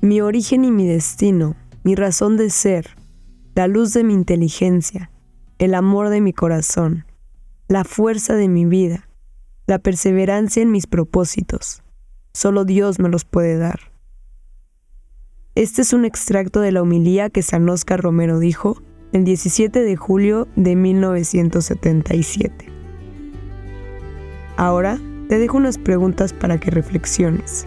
Mi origen y mi destino, mi razón de ser, la luz de mi inteligencia, el amor de mi corazón, la fuerza de mi vida, la perseverancia en mis propósitos. Solo Dios me los puede dar. Este es un extracto de la homilía que San Oscar Romero dijo el 17 de julio de 1977. Ahora te dejo unas preguntas para que reflexiones.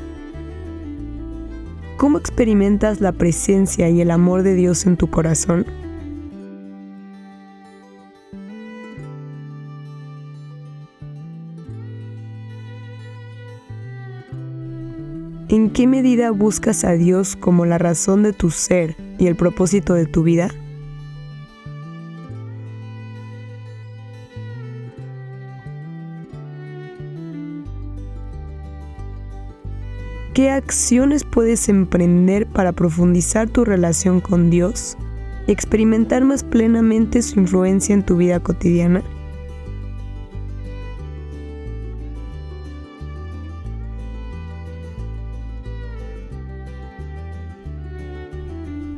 ¿Cómo experimentas la presencia y el amor de Dios en tu corazón? ¿En qué medida buscas a Dios como la razón de tu ser y el propósito de tu vida? ¿Qué acciones puedes emprender para profundizar tu relación con Dios y experimentar más plenamente su influencia en tu vida cotidiana?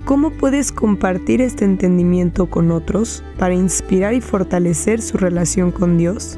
¿Cómo puedes compartir este entendimiento con otros para inspirar y fortalecer su relación con Dios?